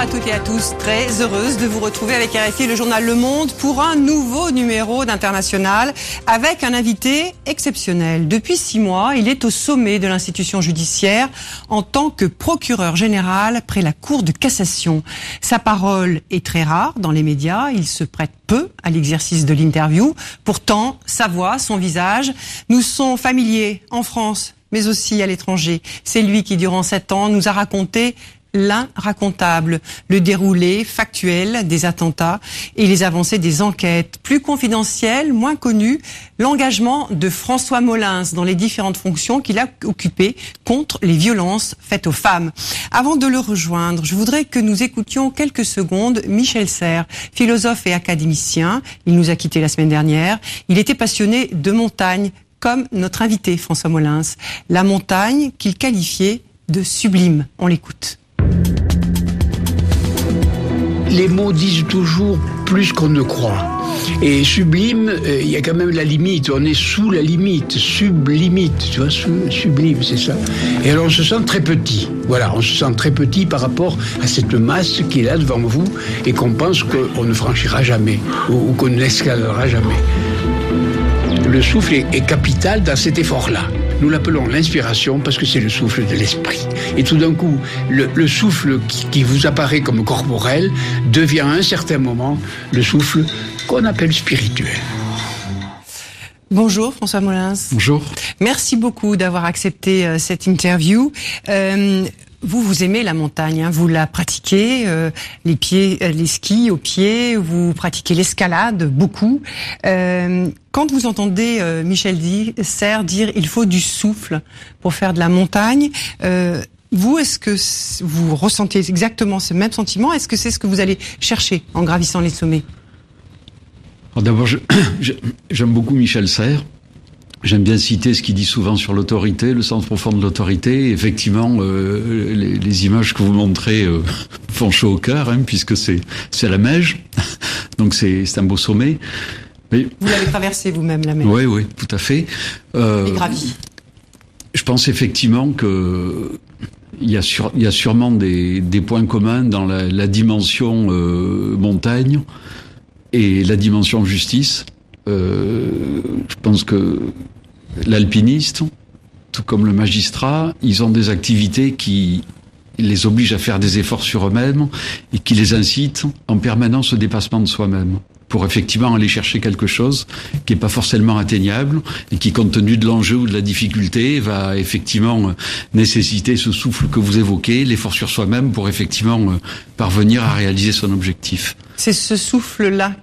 à toutes et à tous, très heureuse de vous retrouver avec RFI le journal Le Monde pour un nouveau numéro d'International avec un invité exceptionnel. Depuis six mois, il est au sommet de l'institution judiciaire en tant que procureur général près la Cour de cassation. Sa parole est très rare dans les médias, il se prête peu à l'exercice de l'interview. Pourtant, sa voix, son visage nous sont familiers en France mais aussi à l'étranger. C'est lui qui, durant sept ans, nous a raconté l'inracontable, le déroulé factuel des attentats et les avancées des enquêtes. Plus confidentielles, moins connues, l'engagement de François Molins dans les différentes fonctions qu'il a occupées contre les violences faites aux femmes. Avant de le rejoindre, je voudrais que nous écoutions quelques secondes Michel Serres, philosophe et académicien. Il nous a quittés la semaine dernière. Il était passionné de montagne, comme notre invité François Molins. La montagne qu'il qualifiait de sublime. On l'écoute. Les mots disent toujours plus qu'on ne croit. Et sublime, euh, il y a quand même la limite. On est sous la limite, sublimite, tu vois, sublime, c'est ça. Et alors on se sent très petit. Voilà, on se sent très petit par rapport à cette masse qui est là devant vous et qu'on pense qu'on ne franchira jamais ou, qu'on n'escaladera jamais. Le souffle est capital dans cet effort-là. Nous l'appelons l'inspiration parce que c'est le souffle de l'esprit. Et tout d'un coup, le, souffle qui, vous apparaît comme corporel devient à un certain moment le souffle qu'on appelle spirituel. Bonjour François Molins. Bonjour. Merci beaucoup d'avoir accepté euh, cette interview. Euh, vous, vous aimez la montagne, hein, vous la pratiquez, euh, les pieds, euh, les skis aux pieds, vous pratiquez l'escalade beaucoup. Euh, quand vous entendez Michel Serres dire il faut du souffle pour faire de la montagne, vous, est-ce que vous ressentez exactement ce même sentiment? Est-ce que c'est ce que vous allez chercher en gravissant les sommets? D'abord, j'aime beaucoup Michel Serres. J'aime bien citer ce qu'il dit souvent sur l'autorité, le sens profond de l'autorité. Effectivement, euh, les, images que vous montrez euh, font chaud au cœur, hein, puisque c'est c'est la Meige, donc c'est un beau sommet. Mais, vous l'avez traversé vous-même la Meige. Oui, oui, tout à fait. Euh, Et gravi. Je pense effectivement que il y a, il y a sûrement des, des points communs dans la, la dimension euh, montagne et la dimension justice. Euh, je pense que l'alpiniste, tout comme le magistrat, ils ont des activités qui les obligent à faire des efforts sur eux-mêmes et qui les incitent en permanence au dépassement de soi-même pour effectivement aller chercher quelque chose qui n'est pas forcément atteignable et qui, compte tenu de l'enjeu ou de la difficulté, va effectivement nécessiter ce souffle que vous évoquez, l'effort sur soi-même pour effectivement euh, parvenir à réaliser son objectif. C'est ce souffle-là,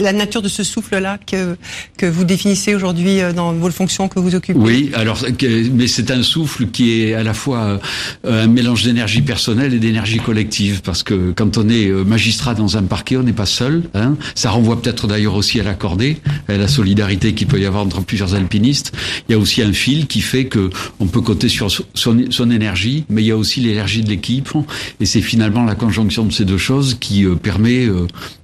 la nature de ce souffle-là que, que vous définissez aujourd'hui euh, dans vos fonctions que vous occupez. Oui, alors, mais c'est un souffle qui est à la fois euh, un mélange d'énergie personnelle et d'énergie collective, parce que quand on est euh, magistrat dans un parquet, on n'est pas seul. Hein. Ça renvoie peut-être d'ailleurs aussi à l'accordé, à la solidarité qu'il peut y avoir entre plusieurs alpinistes. Il y a aussi un fil qui fait que on peut compter sur son, son énergie, mais il y a aussi l'énergie de l'équipe, et c'est finalement la conjonction de ces deux choses qui permet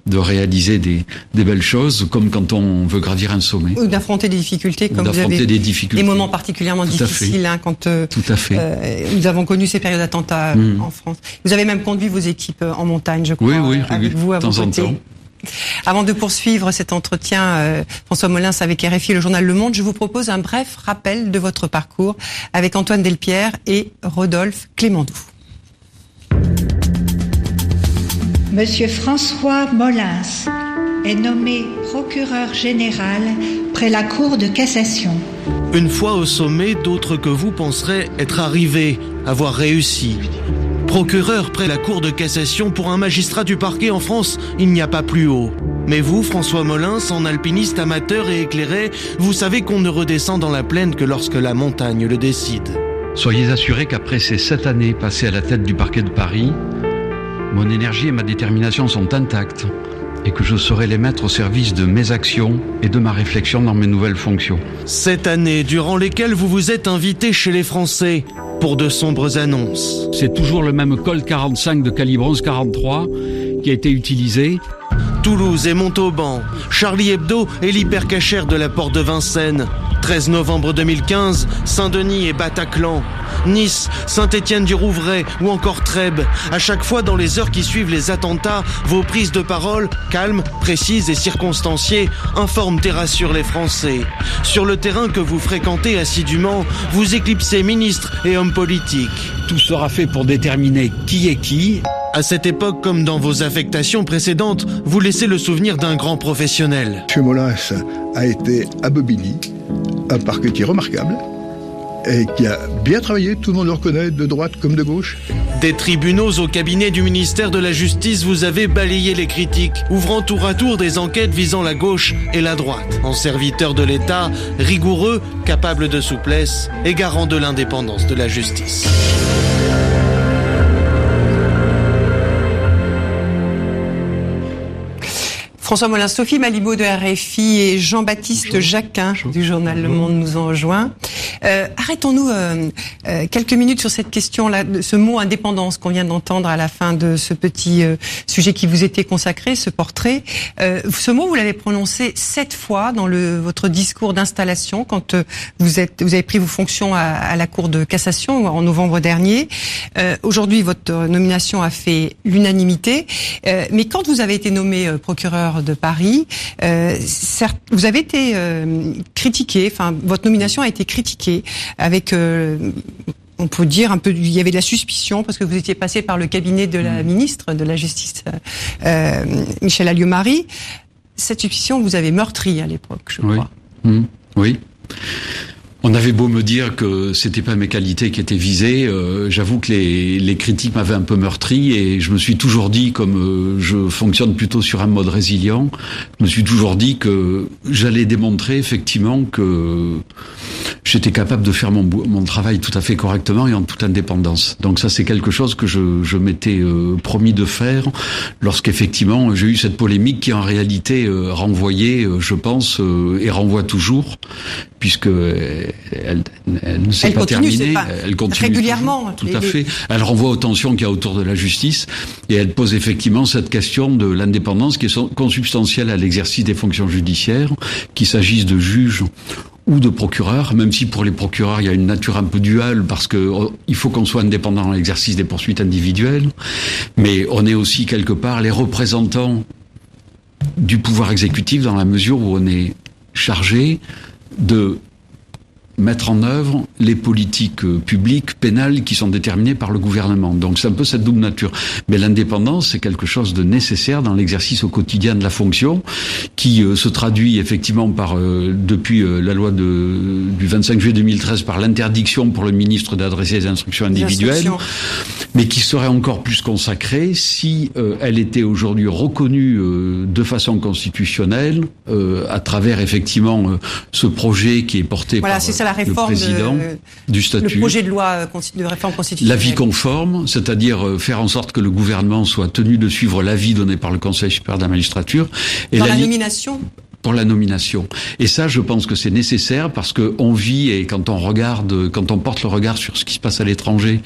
de réaliser des, des, belles choses, comme quand on veut gravir un sommet. Ou d'affronter des difficultés, comme vous avez des, difficultés. des moments particulièrement difficiles, hein, quand euh, Tout à fait. Euh, nous avons connu ces périodes d'attentats mm. en France. Vous avez même conduit vos équipes euh, en montagne, je crois, oui, oui, avec vous à vos côtés. Avant de poursuivre cet entretien, François Molins avec RFI, le journal Le Monde, je vous propose un bref rappel de votre parcours avec Antoine Delpierre et Rodolphe Clémendoux. Monsieur François Molins est nommé procureur général près la Cour de cassation. Une fois au sommet, d'autres que vous penseraient être arrivés, avoir réussi. Procureur près la Cour de cassation pour un magistrat du parquet en France, il n'y a pas plus haut. Mais vous, François Molins, en alpiniste amateur et éclairé, vous savez qu'on ne redescend dans la plaine que lorsque la montagne le décide. Soyez assurés qu'après ces sept années passées à la tête du parquet de Paris, mon énergie et ma détermination sont intactes et que je saurai les mettre au service de mes actions et de ma réflexion dans mes nouvelles fonctions. Cette année, durant lesquelles vous vous êtes invité chez les Français pour de sombres annonces. C'est toujours le même Colt 45 de calibre 1143 qui a été utilisé. Toulouse et Montauban, Charlie Hebdo et l'hypercachère de la porte de Vincennes. 13 novembre 2015, Saint-Denis et Bataclan. Nice, Saint-Étienne-du-Rouvray ou encore Trèbes. À chaque fois, dans les heures qui suivent les attentats, vos prises de parole, calmes, précises et circonstanciées, informent et rassurent les Français. Sur le terrain que vous fréquentez assidûment, vous éclipsez ministres et hommes politiques. Tout sera fait pour déterminer qui est qui. À cette époque, comme dans vos affectations précédentes, vous laissez le souvenir d'un grand professionnel. M. Molins a été à Bobigny, un parquetier remarquable, et qui a bien travaillé, tout le monde le reconnaît, de droite comme de gauche. Des tribunaux au cabinet du ministère de la Justice, vous avez balayé les critiques, ouvrant tour à tour des enquêtes visant la gauche et la droite. En serviteur de l'État, rigoureux, capable de souplesse et garant de l'indépendance de la justice. François Molin, Sophie Malibaud de RFI et Jean-Baptiste Jacquin du journal Le Monde nous ont rejoints. Euh, Arrêtons-nous euh, euh, quelques minutes sur cette question-là, ce mot indépendance qu'on vient d'entendre à la fin de ce petit euh, sujet qui vous était consacré, ce portrait. Euh, ce mot, vous l'avez prononcé sept fois dans le, votre discours d'installation quand vous êtes, vous avez pris vos fonctions à, à la Cour de cassation en novembre dernier. Aujourd'hui, votre nomination a fait l'unanimité, mais quand vous avez été nommé procureur de Paris. Euh, certes, vous avez été euh, critiqué, enfin votre nomination a été critiquée avec euh, on peut dire un peu, il y avait de la suspicion parce que vous étiez passé par le cabinet de la mmh. ministre de la Justice, euh, Michel Alliot-Marie. Cette suspicion, vous avez meurtri à l'époque, je oui. crois. Mmh. Oui. On avait beau me dire que c'était pas mes qualités qui étaient visées, euh, j'avoue que les, les critiques m'avaient un peu meurtri et je me suis toujours dit, comme euh, je fonctionne plutôt sur un mode résilient, je me suis toujours dit que j'allais démontrer effectivement que j'étais capable de faire mon, mon travail tout à fait correctement et en toute indépendance. Donc ça c'est quelque chose que je, je m'étais euh, promis de faire lorsqu'effectivement j'ai eu cette polémique qui en réalité renvoyait, je pense, et renvoie toujours, puisque elle, elle, ne s'est pas terminée. elle continue régulièrement. Tout, à fait. Elle renvoie aux tensions qu'il y a autour de la justice et elle pose effectivement cette question de l'indépendance qui est consubstantielle à l'exercice des fonctions judiciaires, qu'il s'agisse de juges ou de procureurs, même si pour les procureurs il y a une nature un peu duale parce que oh, il faut qu'on soit indépendant dans l'exercice des poursuites individuelles, mais on est aussi quelque part les représentants du pouvoir exécutif dans la mesure où on est chargé de mettre en œuvre les politiques euh, publiques pénales qui sont déterminées par le gouvernement. Donc c'est un peu cette double nature. Mais l'indépendance, c'est quelque chose de nécessaire dans l'exercice au quotidien de la fonction, qui euh, se traduit effectivement par, euh, depuis la loi de, du 25 juillet 2013, par l'interdiction pour le ministre d'adresser des instructions individuelles, mais qui serait encore plus consacrée si elle était aujourd'hui reconnue de façon constitutionnelle à travers effectivement ce projet qui est porté voilà, par la réforme le président du statut. Le projet de loi euh, de réforme constitutionnelle. L'avis conforme, c'est-à-dire euh, faire en sorte que le gouvernement soit tenu de suivre l'avis donné par le Conseil supérieur de la magistrature. Et Dans la nomination? Pour la nomination. Et ça, je pense que c'est nécessaire parce que on vit et quand on regarde, quand on porte le regard sur ce qui se passe à l'étranger,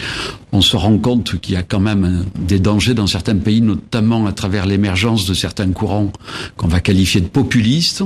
on se rend compte qu'il y a quand même des dangers dans certains pays, notamment à travers l'émergence de certains courants qu'on va qualifier de populistes.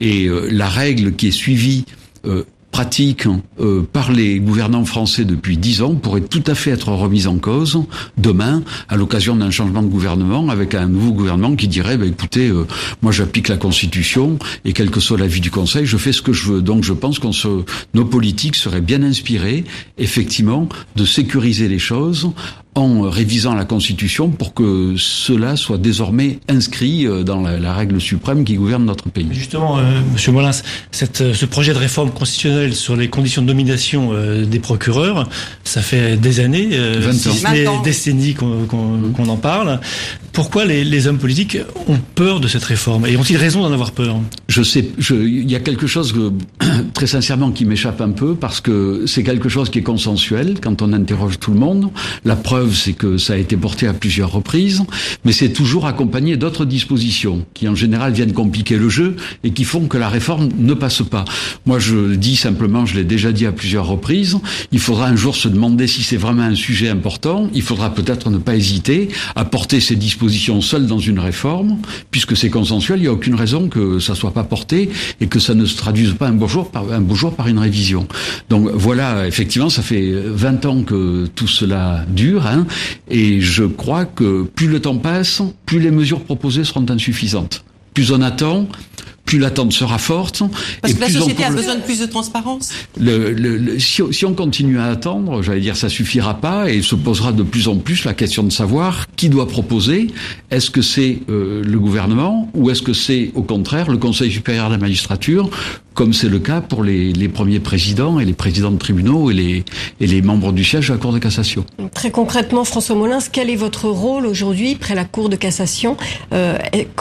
Et euh, la règle qui est suivie euh, pratique euh, par les gouvernants français depuis dix ans pourrait tout à fait être remise en cause demain à l'occasion d'un changement de gouvernement avec un nouveau gouvernement qui dirait bah, écoutez euh, moi j'applique la constitution et quel que soit l'avis du conseil je fais ce que je veux. Donc je pense qu'on se nos politiques seraient bien inspirés effectivement de sécuriser les choses en révisant la Constitution pour que cela soit désormais inscrit euh, dans la, la règle suprême qui gouverne notre pays. Justement, euh, Monsieur Molins, cette, euh, ce projet de réforme constitutionnelle sur les conditions de nomination euh, des procureurs, ça fait des années, euh, si décennies qu'on qu en parle. Pourquoi les, les, hommes politiques ont peur de cette réforme et ont-ils raison d'en avoir peur? Je sais, il y a quelque chose que, très sincèrement qui m'échappe un peu parce que c'est quelque chose qui est consensuel quand on interroge tout le monde. La preuve c'est que ça a été porté à plusieurs reprises, mais c'est toujours accompagné d'autres dispositions qui en général viennent compliquer le jeu et qui font que la réforme ne passe pas. Moi, je dis simplement, je l'ai déjà dit à plusieurs reprises, il faudra un jour se demander si c'est vraiment un sujet important. Il faudra peut-être ne pas hésiter à porter ces dispositions seules dans une réforme, puisque c'est consensuel, il n'y a aucune raison que ça soit pas porté et que ça ne se traduise pas un beau jour par, un beau jour par une révision. Donc voilà, effectivement, ça fait 20 ans que tout cela dure, hein, et je crois que plus le temps passe, plus les mesures proposées seront insuffisantes. Plus on attend, plus l'attente sera forte. Parce que la société a besoin de plus de transparence. Le, le, si, si, on continue à attendre, j'allais dire, ça suffira pas et se posera de plus en plus la question de savoir qui doit proposer. Est-ce que c'est euh, le gouvernement ou est-ce que c'est au contraire le Conseil supérieur de la magistrature comme c'est le cas pour les, les, premiers présidents et les présidents de tribunaux et les, et les membres du siège de la Cour de cassation? Très concrètement, François Molins, quel est votre rôle aujourd'hui près la Cour de cassation? Euh,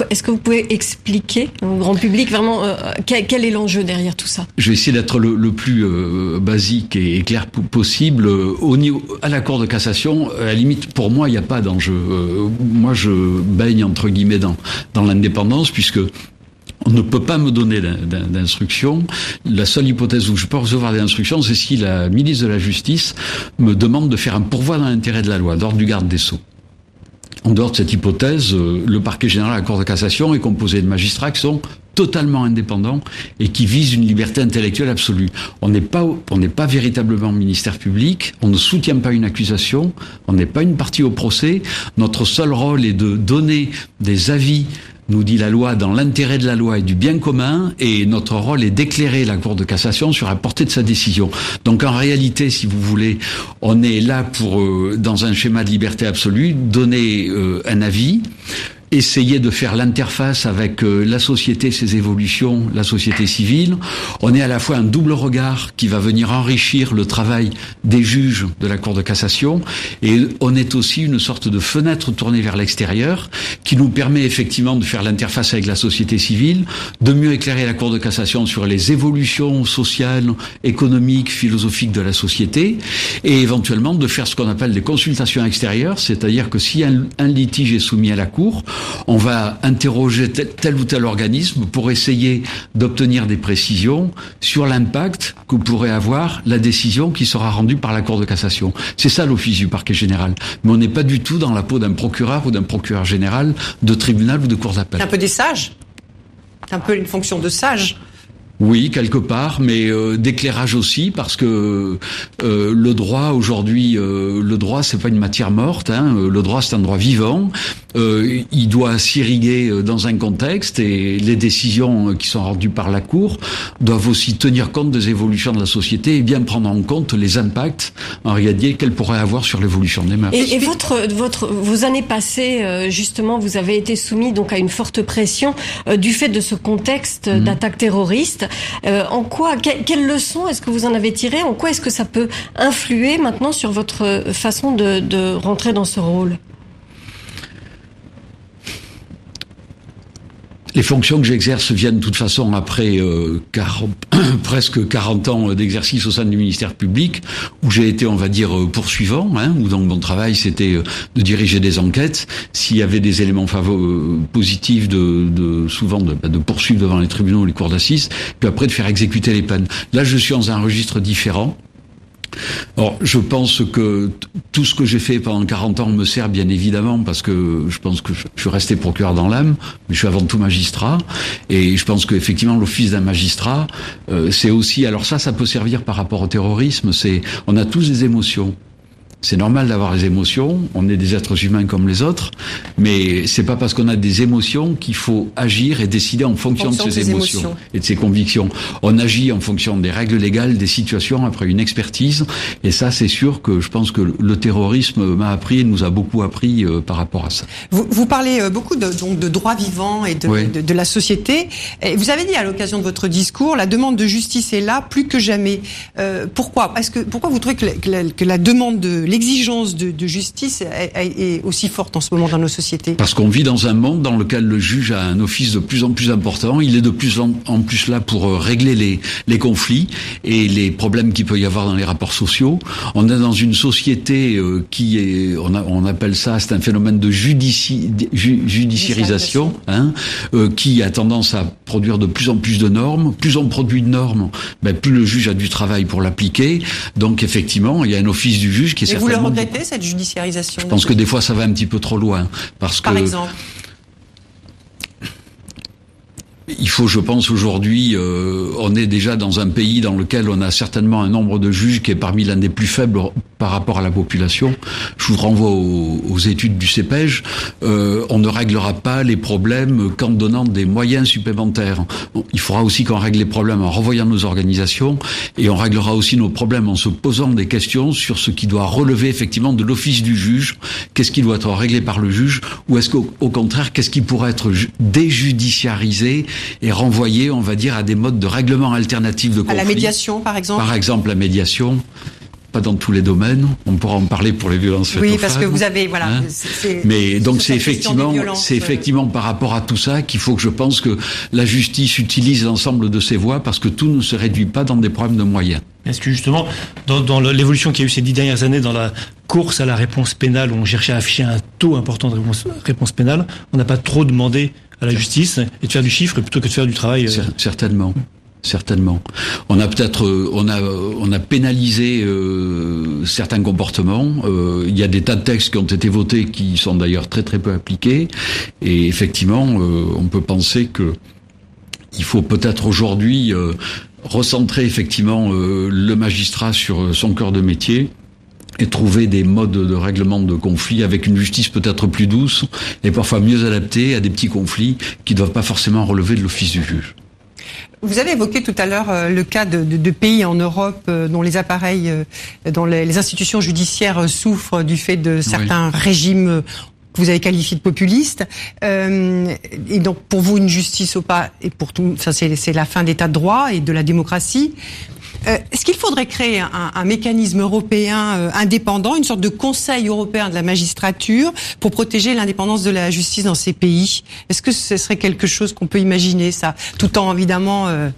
Est-ce que vous pouvez expliquer au grand public euh, quel, est l'enjeu derrière tout ça? Je vais essayer d'être le, plus euh, basique et, clair possible. Au niveau, à la Cour de cassation, à la limite, pour moi, il n'y a pas d'enjeu. Euh, moi, je baigne entre guillemets dans, dans l'indépendance puisque on ne peut pas me donner d'instructions. La seule hypothèse où je peux recevoir des instructions, c'est si la ministre de la Justice me demande de faire un pourvoi dans l'intérêt de la loi, d'ordre du garde des Sceaux. En dehors de cette hypothèse, euh, le parquet général à la Cour de cassation est composé de magistrats qui sont totalement indépendants et qui visent une liberté intellectuelle absolue. On n'est pas, on n'est pas véritablement ministère public, on ne soutient pas une accusation, on n'est pas une partie au procès. Notre seul rôle est de donner des avis nous dit la loi, dans l'intérêt de la loi et du bien commun, et notre rôle est d'éclairer la Cour de cassation sur la portée de sa décision. Donc en réalité, si vous voulez, on est là pour, euh, dans un schéma de liberté absolue, donner euh, un avis essayer de faire l'interface avec euh, la société, ses évolutions, la société civile. On est à la fois un double regard qui va venir enrichir le travail des juges de la Cour de cassation et on est aussi une sorte de fenêtre tournée vers l'extérieur qui nous permet effectivement de faire l'interface avec la société civile, de mieux éclairer la Cour de cassation sur les évolutions sociales, économiques, philosophiques de la société et éventuellement de faire ce qu'on appelle des consultations extérieures, c'est-à-dire que si un, un litige est soumis à la Cour, on va interroger tel, ou tel organisme pour essayer d'obtenir des précisions sur l'impact que pourrait avoir la décision qui sera rendue par la Cour de cassation. C'est ça l'office du parquet général. Mais on n'est pas du tout dans la peau d'un procureur ou d'un procureur général de tribunal ou de cour d'appel. Un peu des sages. C'est un peu une fonction de sage. Oui, quelque part, mais euh, d'éclairage aussi, parce que euh, le droit aujourd'hui, euh, le droit c'est pas une matière morte. Hein, le droit c'est un droit vivant. Euh, il doit s'irriguer dans un contexte et les décisions qui sont rendues par la Cour doivent aussi tenir compte des évolutions de la société et bien prendre en compte les impacts en réalité qu'elles pourraient avoir sur l'évolution des mœurs. Et, et, votre, votre, vos années passées, justement, vous avez été soumis donc à une forte pression du fait de ce contexte mmh. d'attaque terroriste. Euh, en quoi, que, quelles leçons est-ce que vous en avez tiré En quoi est-ce que ça peut influer maintenant sur votre façon de rentrer dans ce rôle? Les fonctions que j'exerce viennent de toute façon après euh, 40, presque 40 ans d'exercice au sein du ministère public, où j'ai été, on va dire, euh, poursuivant, hein, où donc mon travail c'était euh, de diriger des enquêtes. S'il y avait des éléments euh, positifs, de, de souvent de, de, poursuivre devant les tribunaux, les cours d'assises, puis après de faire exécuter les peines. Là, je suis dans un registre différent. Alors, je pense que tout ce que j'ai fait pendant 40 ans me sert bien évidemment parce que je pense que je suis resté procureur dans l'âme, mais je suis avant tout magistrat. Et je pense qu'effectivement, l'office d'un magistrat, euh, c'est aussi, alors ça, ça peut servir par rapport au terrorisme, c'est, on a tous des émotions. C'est normal d'avoir des émotions. On est des êtres humains comme les autres, mais c'est pas parce qu'on a des émotions qu'il faut agir et décider en fonction, en fonction de ces émotions, émotions, et de ses convictions. On agit en fonction des règles légales, des situations, après une expertise. Et ça, c'est sûr que je pense que le terrorisme m'a appris, et nous a beaucoup appris euh, par rapport à ça. Vous, vous parlez euh, beaucoup de, donc de droits vivants et de, oui. de, de, la société. Et vous avez dit à l'occasion de votre discours, la demande de justice est là plus que jamais. Euh, pourquoi? Est-ce que pourquoi vous trouvez que la, que la, que la demande de l'exigence de, de, justice est, est, aussi forte en ce moment dans nos sociétés Parce qu'on vit dans un monde dans lequel le juge a un office de plus en plus important. Il est de plus en, en plus là pour euh, régler les, les conflits et les problèmes qu'il peut y avoir dans les rapports sociaux. On est dans une société euh, qui est, on, a, on appelle ça, c'est un phénomène de judici, ju, judiciarisation, hein, euh, qui a tendance à produire de plus en plus de normes. Plus on produit de normes, ben, plus le juge a du travail pour l'appliquer. Donc effectivement, il y a un office du juge qui est vous le regrettez cette judiciarisation Je pense que des fois ça va un petit peu trop loin parce Par exemple il faut, je pense, aujourd'hui, euh, on est déjà dans un pays dans lequel on a certainement un nombre de juges qui est parmi l'un des plus faibles par rapport à la population. Je vous renvoie aux, études du CEPEJ. Euh, on ne réglera pas les problèmes qu'en donnant des moyens supplémentaires. il faudra aussi qu'on règle les problèmes en revoyant nos organisations et on réglera aussi nos problèmes en se posant des questions sur ce qui doit relever effectivement de l'office du juge. Qu'est-ce qui doit être réglé par le juge ou est-ce qu'au contraire, qu'est-ce qui pourrait être déjudiciarisé et renvoyer, on va dire, à des modes de règlement alternatifs de conflit. À la médiation, par exemple Par exemple, la médiation pas dans tous les domaines. On pourra en parler pour les violences faites oui, parce que vous avez voilà. Hein Mais donc c'est effectivement, c'est effectivement par rapport à tout ça qu'il faut que je pense que la justice utilise l'ensemble de ses voies parce que tout ne se réduit pas dans des problèmes de moyens. Est-ce que justement, dans, dans l'évolution qu'il y a eu ces dix dernières années dans la course à la réponse pénale, où on cherchait à afficher un taux important de réponse, réponse pénale, on n'a pas trop demandé à la justice et de faire du chiffre plutôt que de faire du travail. Euh, certainement. Certainement. On a peut-être, euh, on a, on a pénalisé euh, certains comportements. il y a des tas de textes qui ont été votés qui sont d'ailleurs très très peu appliqués. Et effectivement, on peut penser que il faut peut-être aujourd'hui recentrer effectivement le magistrat sur son cœur de métier et trouver des modes de règlement de conflits avec une justice peut-être plus douce et parfois mieux adaptée à des petits conflits qui ne doivent pas forcément relever de l'office du juge. Vous avez évoqué tout à l'heure euh, le cas de, pays en Europe euh, dont les appareils, euh, dont les, institutions judiciaires souffrent du fait de certains régimes que vous avez qualifiés de populistes. et donc pour vous une justice au pas et pour tout, ça c'est la fin d'état de droit et de la démocratie. Euh, est-ce qu'il faudrait créer un, mécanisme européen euh, indépendant, une sorte de conseil européen de la magistrature pour protéger l'indépendance de la justice dans ces pays? Est-ce que ce serait quelque chose qu'on peut imaginer, ça, tout en évidemment euh,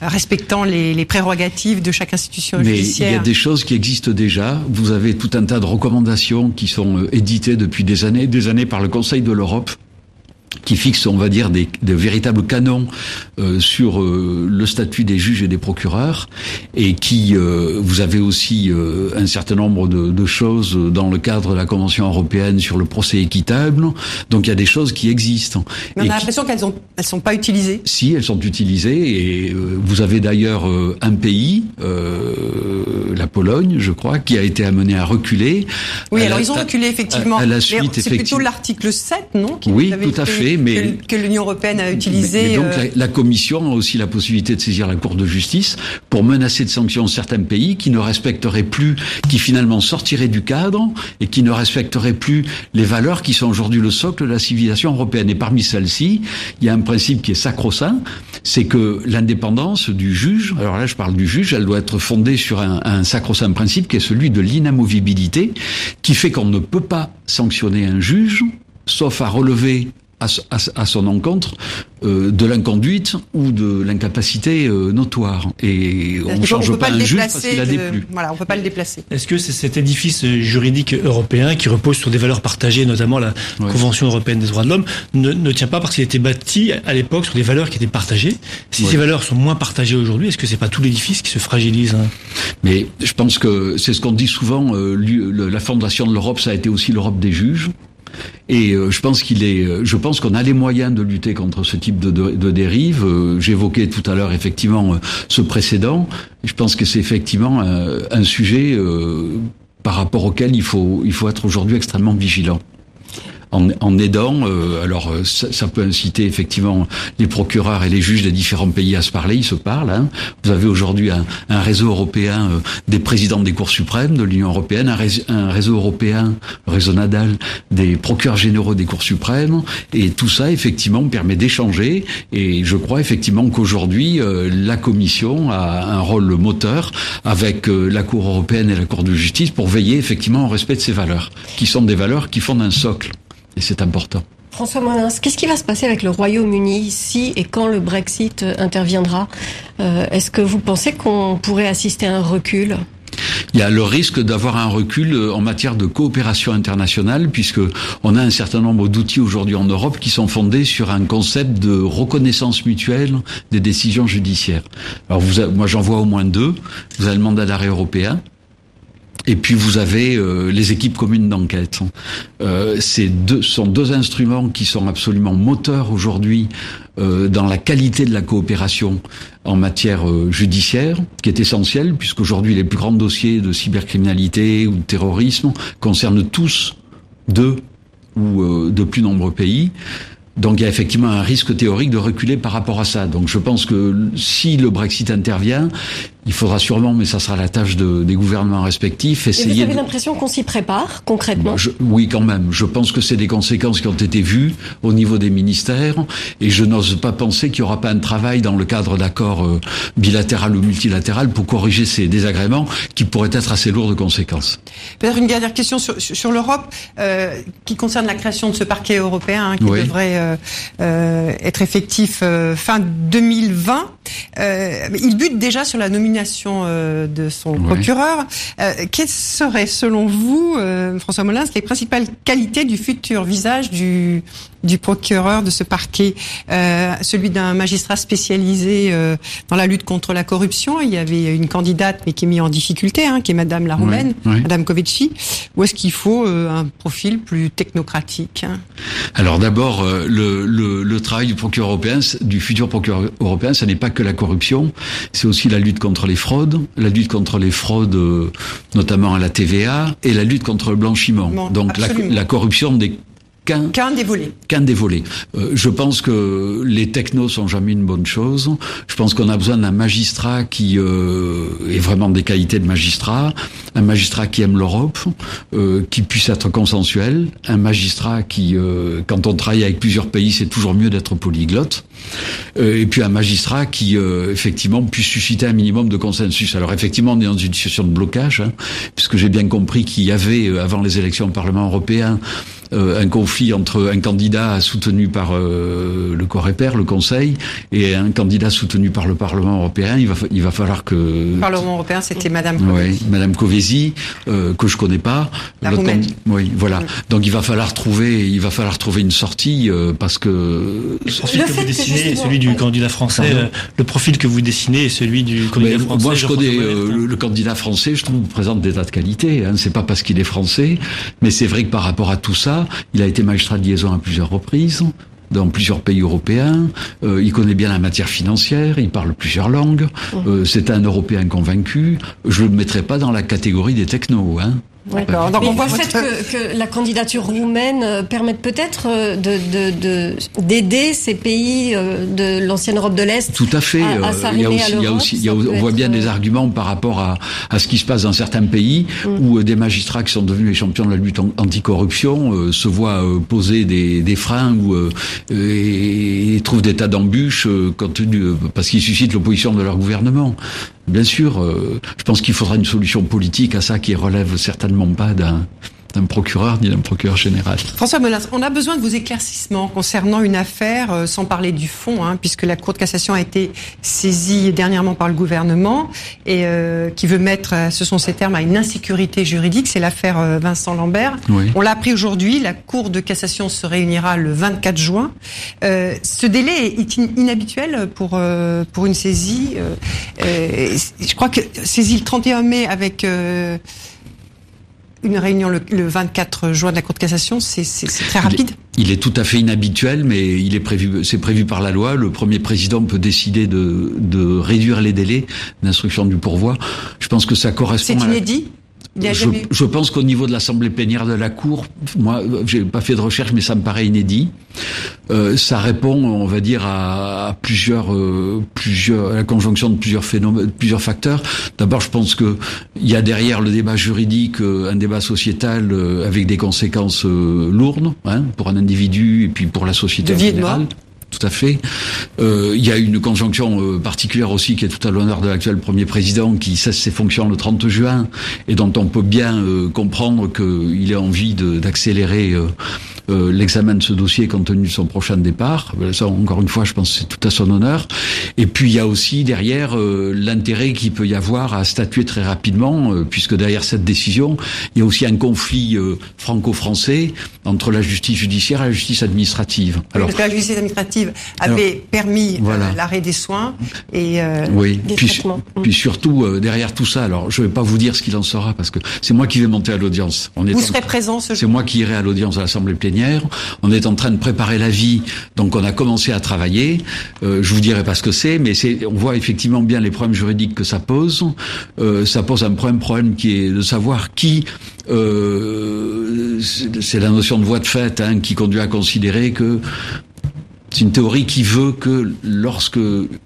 respectant les, prérogatives de chaque institution judiciaire. Mais il y a des choses qui existent déjà. Vous avez tout un tas de recommandations qui sont éditées depuis des années, des années par le Conseil de l'Europe qui fixe, on va dire, des, véritables canons euh, sur euh, le statut des juges et des procureurs, et qui, euh, vous avez aussi un certain nombre de, de, choses dans le cadre de la Convention européenne sur le procès équitable. Donc il y a des choses qui existent. Mais on a l'impression qu'elles ont, elles sont pas utilisées. Si, elles sont utilisées, et vous avez d'ailleurs un pays, la Pologne, je crois, qui a été amené à reculer. Oui, alors ils ont reculé effectivement. À, la suite, c'est plutôt l'article 7, non qui Oui, tout à fait mais que, l'Union européenne a utilisé. donc euh, la, Commission a aussi la possibilité de saisir la Cour de justice pour menacer de sanctions certains pays qui ne respecteraient plus, qui finalement sortiraient du cadre et qui ne respecteraient plus les valeurs qui sont aujourd'hui le socle de la civilisation européenne. Et parmi celles-ci, il y a un principe qui est sacro-saint, c'est que l'indépendance du juge, alors là je parle du juge, elle doit être fondée sur un, un sacro-saint principe qui est celui de l'inamovibilité, qui fait qu'on ne peut pas sanctionner un juge sauf à relever à, son encontre euh, de l'inconduite ou de l'incapacité euh, notoire. Et on ne change pas, un juge parce qu'il a déplu. Voilà, on peut pas le déplacer. Est-ce que c'est cet édifice juridique européen qui repose sur des valeurs partagées, notamment la Convention européenne des droits de l'homme, ne, tient pas parce qu'il a été bâti à l'époque sur des valeurs qui étaient partagées? Si ces valeurs sont moins partagées aujourd'hui, est-ce que c'est pas tout l'édifice qui se fragilise hein? Mais je pense que c'est ce qu'on dit souvent. Euh, la fondation de l'Europe, ça a été aussi l'Europe des juges. Et euh, je pense qu'il est, euh, je pense qu'on a les moyens de lutter contre ce type de, de, dérive. Euh, j'évoquais tout à l'heure effectivement ce précédent. Je pense que c'est effectivement un sujet par rapport auquel il faut, il faut être aujourd'hui extrêmement vigilant en, en aidant. Euh, alors euh, ça, ça, peut inciter effectivement les procureurs et les juges des différents pays à se parler. Ils se parlent. Hein. Vous avez aujourd'hui un, un, réseau européen euh, des présidents des cours suprêmes de l'Union européenne, un réseau, un réseau européen, réseau Nadal, des procureurs généraux des cours suprêmes, et tout ça effectivement permet d'échanger. Et je crois effectivement qu'aujourd'hui la Commission a un rôle moteur avec la Cour européenne et la Cour de justice pour veiller effectivement au respect de ces valeurs, qui sont des valeurs qui font un socle. Et c'est important. François Molins, qu'est-ce qui va se passer avec le Royaume-Uni si et quand le Brexit euh, interviendra? Euh, Est-ce que vous pensez qu'on pourrait assister à un recul? Il y a le risque d'avoir un recul euh, en matière de coopération internationale, puisque on a un certain nombre d'outils aujourd'hui en Europe qui sont fondés sur un concept de reconnaissance mutuelle des décisions judiciaires. Alors vous, moi j'en vois au moins deux. Vous avez le mandat d'arrêt européen, Et puis vous avez euh, les équipes communes d'enquête. Euh, ces deux sont deux instruments qui sont absolument moteurs aujourd'hui euh, dans la qualité de la coopération en matière judiciaire, qui est essentielle puisqu'aujourd'hui les plus grands dossiers de cybercriminalité ou de terrorisme concernent tous deux ou de plus nombreux pays. Donc il y a effectivement un risque théorique de reculer par rapport à ça. Donc je pense que si le Brexit intervient, il faudra sûrement, mais ça sera la tâche de, des gouvernements respectifs, essayer. Et vous avez l'impression qu'on s'y prépare concrètement Oui, quand même. Je pense que c'est des conséquences qui ont été vues au niveau des ministères, et je n'ose pas penser qu'il n'y aura pas un travail dans le cadre d'accords euh, bilatéral ou multilatéral pour corriger ces désagréments qui pourraient être assez lourds de conséquences. Peut-être une dernière question sur, sur l'Europe euh, qui concerne la création de ce parquet européen hein, qui devrait euh, euh, être effectif euh, fin 2020. Il bute déjà sur la nomination euh, de son procureur. Euh, quelles seraient, selon vous, euh, François Molins, les principales qualités du futur visage du, du procureur de ce parquet Celui d'un magistrat spécialisé dans la lutte contre la corruption. Il y avait une candidate, mais qui est mise en difficulté, hein, qui est Madame la Roumaine, Madame Kovici. Ou est-ce qu'il faut un profil plus technocratique hein? Alors d'abord, le, le, le travail du procureur européen, du futur procureur européen, ce n'est pas que la corruption, c'est aussi la lutte contre les fraudes, la lutte contre les fraudes, euh, notamment à la TVA, et la lutte contre le blanchiment. Donc la, la, corruption des qu'un des volets. Qu'un des volets. Euh, je pense que les technos sont jamais une bonne chose. Je pense qu'on a besoin d'un magistrat qui euh, ait vraiment des qualités de magistrat, un magistrat qui aime l'Europe, euh, qui puisse être consensuel, un magistrat qui, euh, quand on travaille avec plusieurs pays, c'est toujours mieux d'être polyglotte, euh, et puis un magistrat qui, effectivement, puisse susciter un minimum de consensus. Alors effectivement, on est dans une situation de blocage, hein, puisque j'ai bien compris qu'il y avait, avant les élections au Parlement européen, euh, un conflit entre un candidat soutenu par euh, le Coreper, le Conseil, et un candidat soutenu par le Parlement européen. Il va, il va falloir que... Le Parlement européen, c'était Madame Covesi. Oui, Madame Covesi, euh, que je connais pas. La Oui, voilà. Donc il va falloir trouver, il va falloir trouver une sortie parce que... Le profil que vous dessinez est celui du candidat français. Le profil que vous dessinez est celui du candidat français. Moi, je connais le, candidat français. Je trouve présente des tas de qualités. Hein. C'est pas parce qu'il est français, mais c'est vrai que par rapport à tout ça, il a été magistrat de liaison à plusieurs reprises dans plusieurs pays européens. Euh, il connaît bien la matière financière, il parle plusieurs langues. Mmh. Euh, c'est un Européen convaincu. Je le mettrai pas dans la catégorie des technos. Hein. D'accord. Donc on voit fait que, que, la candidature roumaine euh, permette peut-être euh, de d'aider ces pays euh, de l'ancienne Europe de l'Est. Tout à fait. À, il y a aussi, il y a aussi, il y a, on voit bien des arguments par rapport à, à ce qui se passe dans certains pays mm. où des magistrats qui sont devenus les champions de la lutte anticorruption se voient poser des, des freins ou et, et, trouvent des tas d'embûches parce qu'ils suscitent l'opposition de leur gouvernement. Bien sûr, euh, je pense qu'il faudra une solution politique à ça qui relève certainement pas d'un d'un procureur ni d'un procureur général. François Melas, on a besoin de vos éclaircissements concernant une affaire, euh, sans parler du fond, hein, puisque la Cour de cassation a été saisie dernièrement par le gouvernement et euh, qui veut mettre, euh, ce sont ces termes, à une insécurité juridique. C'est l'affaire Vincent Lambert. On l'a appris aujourd'hui. La Cour de cassation se réunira le 24 juin. ce délai est inhabituel pour pour une saisie. je crois que saisie le 31 mai avec une réunion le, 24 juin de la Cour de cassation, c'est très rapide. Il est, tout à fait inhabituel, mais il est prévu, c'est prévu par la loi. Le premier président peut décider de, de réduire les délais d'instruction du pourvoi. Je pense que ça correspond. C'est inédit? Je, je, pense qu'au niveau de l'Assemblée plénière de la Cour, moi, j'ai pas fait de recherche, mais ça me paraît inédit. Euh, ça répond, on va dire, à, plusieurs, euh, plusieurs, à la conjonction de plusieurs phénomènes, plusieurs facteurs. D'abord, je pense que il y a derrière le débat juridique euh, un débat sociétal euh, avec des conséquences lourdes hein, pour un individu et puis pour la société en général tout à fait. Euh, il y a une conjonction euh, particulière aussi qui est tout à l'honneur de l'actuel Premier Président qui cesse ses fonctions le 30 juin et dont on peut bien euh, comprendre qu'il ait envie d'accélérer l'examen de ce dossier compte tenu de son prochain départ. Ça, encore une fois, je pense que c'est tout à son honneur. Et puis il y a aussi derrière l'intérêt qu'il peut y avoir à statuer très rapidement, puisque derrière cette décision, il y a aussi un conflit franco-français entre la justice judiciaire et la justice administrative. Alors, parce que la justice administrative avait permis l'arrêt des soins et oui. puis, Puis surtout derrière tout ça, alors je vais pas vous dire ce qu'il en sera parce que c'est moi qui vais monter à l'audience. Vous serez présent ce jour. C'est moi qui irai à l'audience à l'Assemblée plénière. On est en train de préparer l'avis, donc on a commencé à travailler. Euh, je vous dirai pas ce que c'est, mais on voit effectivement bien les problèmes juridiques que ça pose. Euh, ça pose un problème, problème qui est de savoir qui. Euh, c'est la notion de voie de fait hein, qui conduit à considérer que c'est une théorie qui veut que lorsque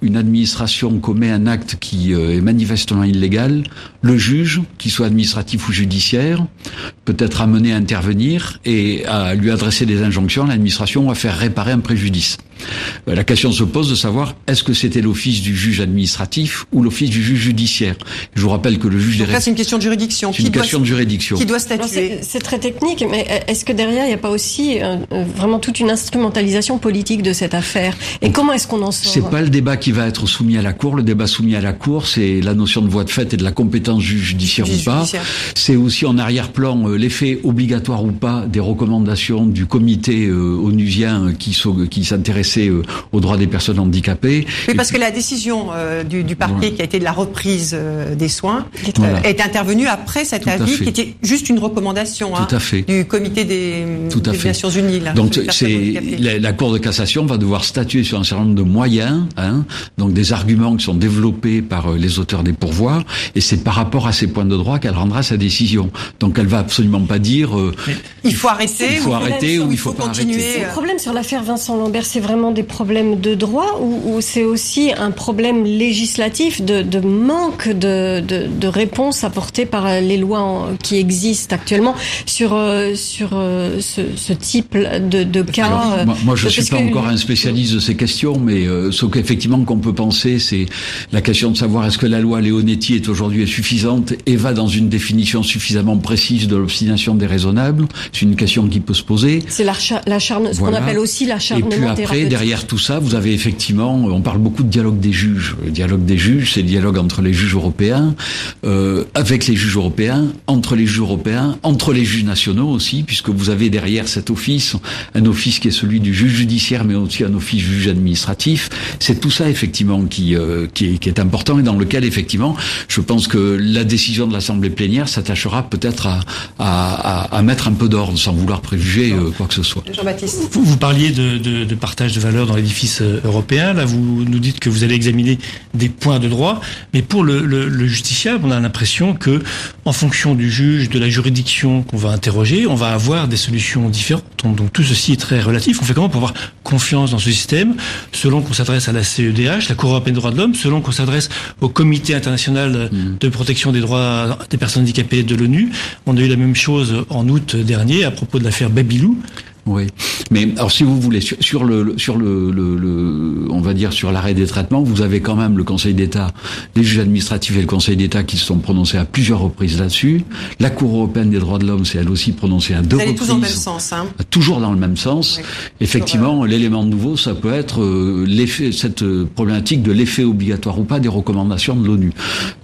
une administration commet un acte qui euh, est manifestement illégal, le juge, qu'il soit administratif ou judiciaire, peut être amené à intervenir et à lui adresser des injonctions. L'administration va faire réparer un préjudice. Euh, la question se pose de savoir est-ce que c'était l'office du juge administratif ou l'office du juge judiciaire? Je vous rappelle que le juge là, c'est une question de juridiction. C'est une question de juridiction. Qui doit statuer C'est très technique, mais est-ce que derrière il n'y a pas aussi euh, vraiment toute une instrumentalisation politique de cette affaire? Et comment est-ce qu'on en sort? C'est pas le débat qui va être soumis à la cour. Le débat soumis à la cour, c'est la notion de voie de fait et de la compétence juge judiciaire ou pas. C'est aussi en arrière-plan euh, l'effet obligatoire ou pas des recommandations du comité onusien qui, qui euh, aux droits des personnes handicapées. Oui, parce que la décision euh, du, du, parquet qui a été de la reprise euh, des soins est intervenue après cet avis qui était juste une recommandation hein, du comité des, Nations Unies. donc c'est la, Cour de cassation va devoir statuer sur un certain nombre de moyens, hein, donc des arguments qui sont développés par les auteurs des pourvoirs, et c'est par rapport à ces points de droit qu'elle rendra sa décision. Donc elle va absolument pas dire il faut arrêter, il faut arrêter ou il faut, faut continuer. Le problème sur l'affaire Vincent Lambert, c'est vraiment des problèmes de droit ou, c'est aussi un problème législatif de, manque de, de, réponses apportées par les lois qui existent actuellement sur, euh, sur euh, ce, type de, de cas Moi, je ne suis pas encore un spécialiste de ces questions, mais euh, ce qu'effectivement qu'on peut penser, c'est la question de savoir est-ce que la loi Leonetti est aujourd'hui suffisante et va dans une définition suffisamment précise de l'obstination déraisonnable. C'est une question qui peut se poser. C'est l'acharnement, ce qu'on appelle aussi l'acharnement Et puis après, derrière tout ça, vous avez effectivement, on parle beaucoup de dialogue des juges. Le dialogue des juges, c'est le dialogue entre les juges européens, euh, avec les juges européens, entre les juges européens, entre les juges nationaux aussi, puisque vous avez derrière cet office un office qui est celui du juge judiciaire, mais aussi un office juge administratif. C'est tout ça effectivement qui, euh, qui, est, qui, est, important et dans lequel effectivement, je pense que la décision de l'Assemblée plénière s'attachera peut-être à, à, à, mettre un peu d'ordre, sans vouloir préjuger euh, quoi que ce soit. Jean-Baptiste. Vous, vous parliez de, de, de partage de valeurs dans l'édifice euh, européen. Là, vous nous dites que vous allez examiner des points de droit, mais pour le, le, justiciable, on a l'impression que, en fonction du juge, de la juridiction qu'on va interroger, on va avoir des solutions différentes. Donc, tout ceci est très relatif. On fait comment pour avoir confiance dans ce système, selon qu'on s'adresse à la CEDH, la Cour européenne des droits de l'homme, selon qu'on s'adresse au Comité international mmh. de protection des droits des personnes handicapées de l'ONU. On a eu la même chose en août dernier à propos de l'affaire Babylou. Oui, mais alors si vous voulez sur, le sur le, le, on va dire sur l'arrêt des traitements, vous avez quand même le Conseil d'État, les juges administratifs et le Conseil d'État qui se sont prononcés à plusieurs reprises là-dessus. La Cour européenne des droits de l'homme s'est elle aussi prononcée à deux reprises. Toujours dans le même sens, hein. Toujours dans le même sens. Effectivement, l'élément nouveau, ça peut être euh, l'effet cette problématique de l'effet obligatoire ou pas des recommandations de l'ONU.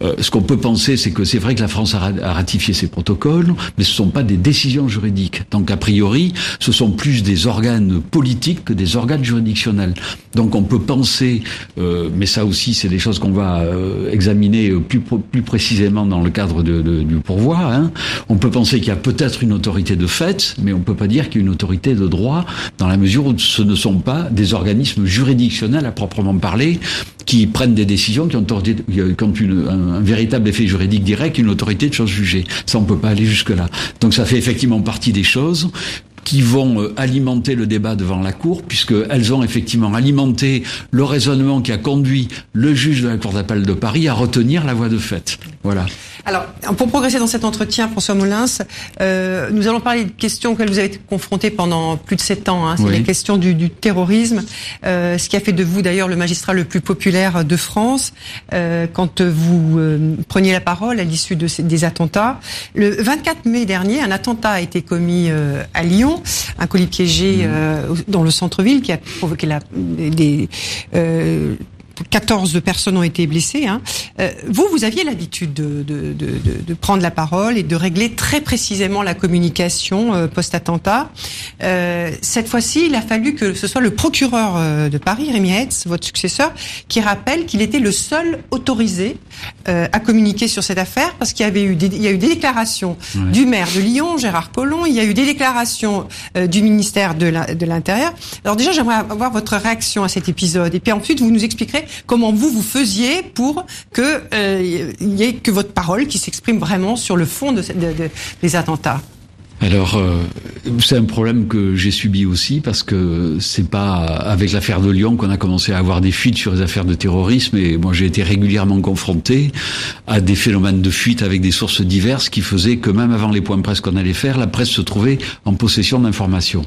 Euh, ce qu'on peut penser, c'est que c'est vrai que la France a, a ratifié ces protocoles, mais ce sont pas des décisions juridiques. Donc a priori, ce sont plus des organes politiques que des organes juridictionnels. Donc on peut penser, euh, mais ça aussi c'est des choses qu'on va euh, examiner plus, plus précisément dans le cadre de, de, du pourvoi. Hein. On peut penser qu'il y a peut-être une autorité de fait, mais on peut pas dire qu'il y a une autorité de droit dans la mesure où ce ne sont pas des organismes juridictionnels à proprement parler qui prennent des décisions qui ont, une, un, un, véritable effet juridique direct, une autorité de chose jugée. Ça, on peut pas aller jusque là. Donc ça fait effectivement partie des choses qui vont euh, alimenter le débat devant la Cour, puisqu'elles ont effectivement alimenté le raisonnement qui a conduit le juge de la Cour d'appel de Paris à retenir la voie de fait. Voilà. Alors, pour progresser dans cet entretien, François Molins, euh, nous allons parler de questions auxquelles vous avez été confronté pendant plus de sept ans. Hein. C'est la question du, du terrorisme, euh, ce qui a fait de vous d'ailleurs le magistrat le plus populaire de France. Euh, quand vous preniez la parole à l'issue de ces, des attentats, le 24 mai dernier, un attentat a été commis à Lyon Un colis piégé mmh. dans le centre-ville qui a provoqué la, des 14 personnes ont été blessées. Hein. Euh, vous, vous aviez l'habitude de, de, de, de, prendre la parole et de régler très précisément la communication euh, post-attentat. Euh, cette fois-ci, il a fallu que ce soit le procureur euh, de Paris, Rémi Hetz, votre successeur, qui rappelle qu'il était le seul autorisé euh, à communiquer sur cette affaire parce qu'il y avait eu des, il y a eu des déclarations du maire de Lyon, Gérard Collomb, il y a eu des déclarations du ministère de l'Intérieur. Alors déjà, j'aimerais avoir votre réaction à cet épisode et puis ensuite vous nous expliquerez comment vous vous faisiez pour que euh, y ait que votre parole qui s'exprime vraiment sur le fond de, des attentats. Alors, euh, c'est un problème que j'ai subi aussi parce que c'est pas avec l'affaire de Lyon qu'on a commencé à avoir des fuites sur les affaires de terrorisme et moi j'ai été régulièrement confronté à des phénomènes de fuite avec des sources diverses qui faisaient que même avant les points presse qu'on allait faire, la presse se trouvait en possession d'informations.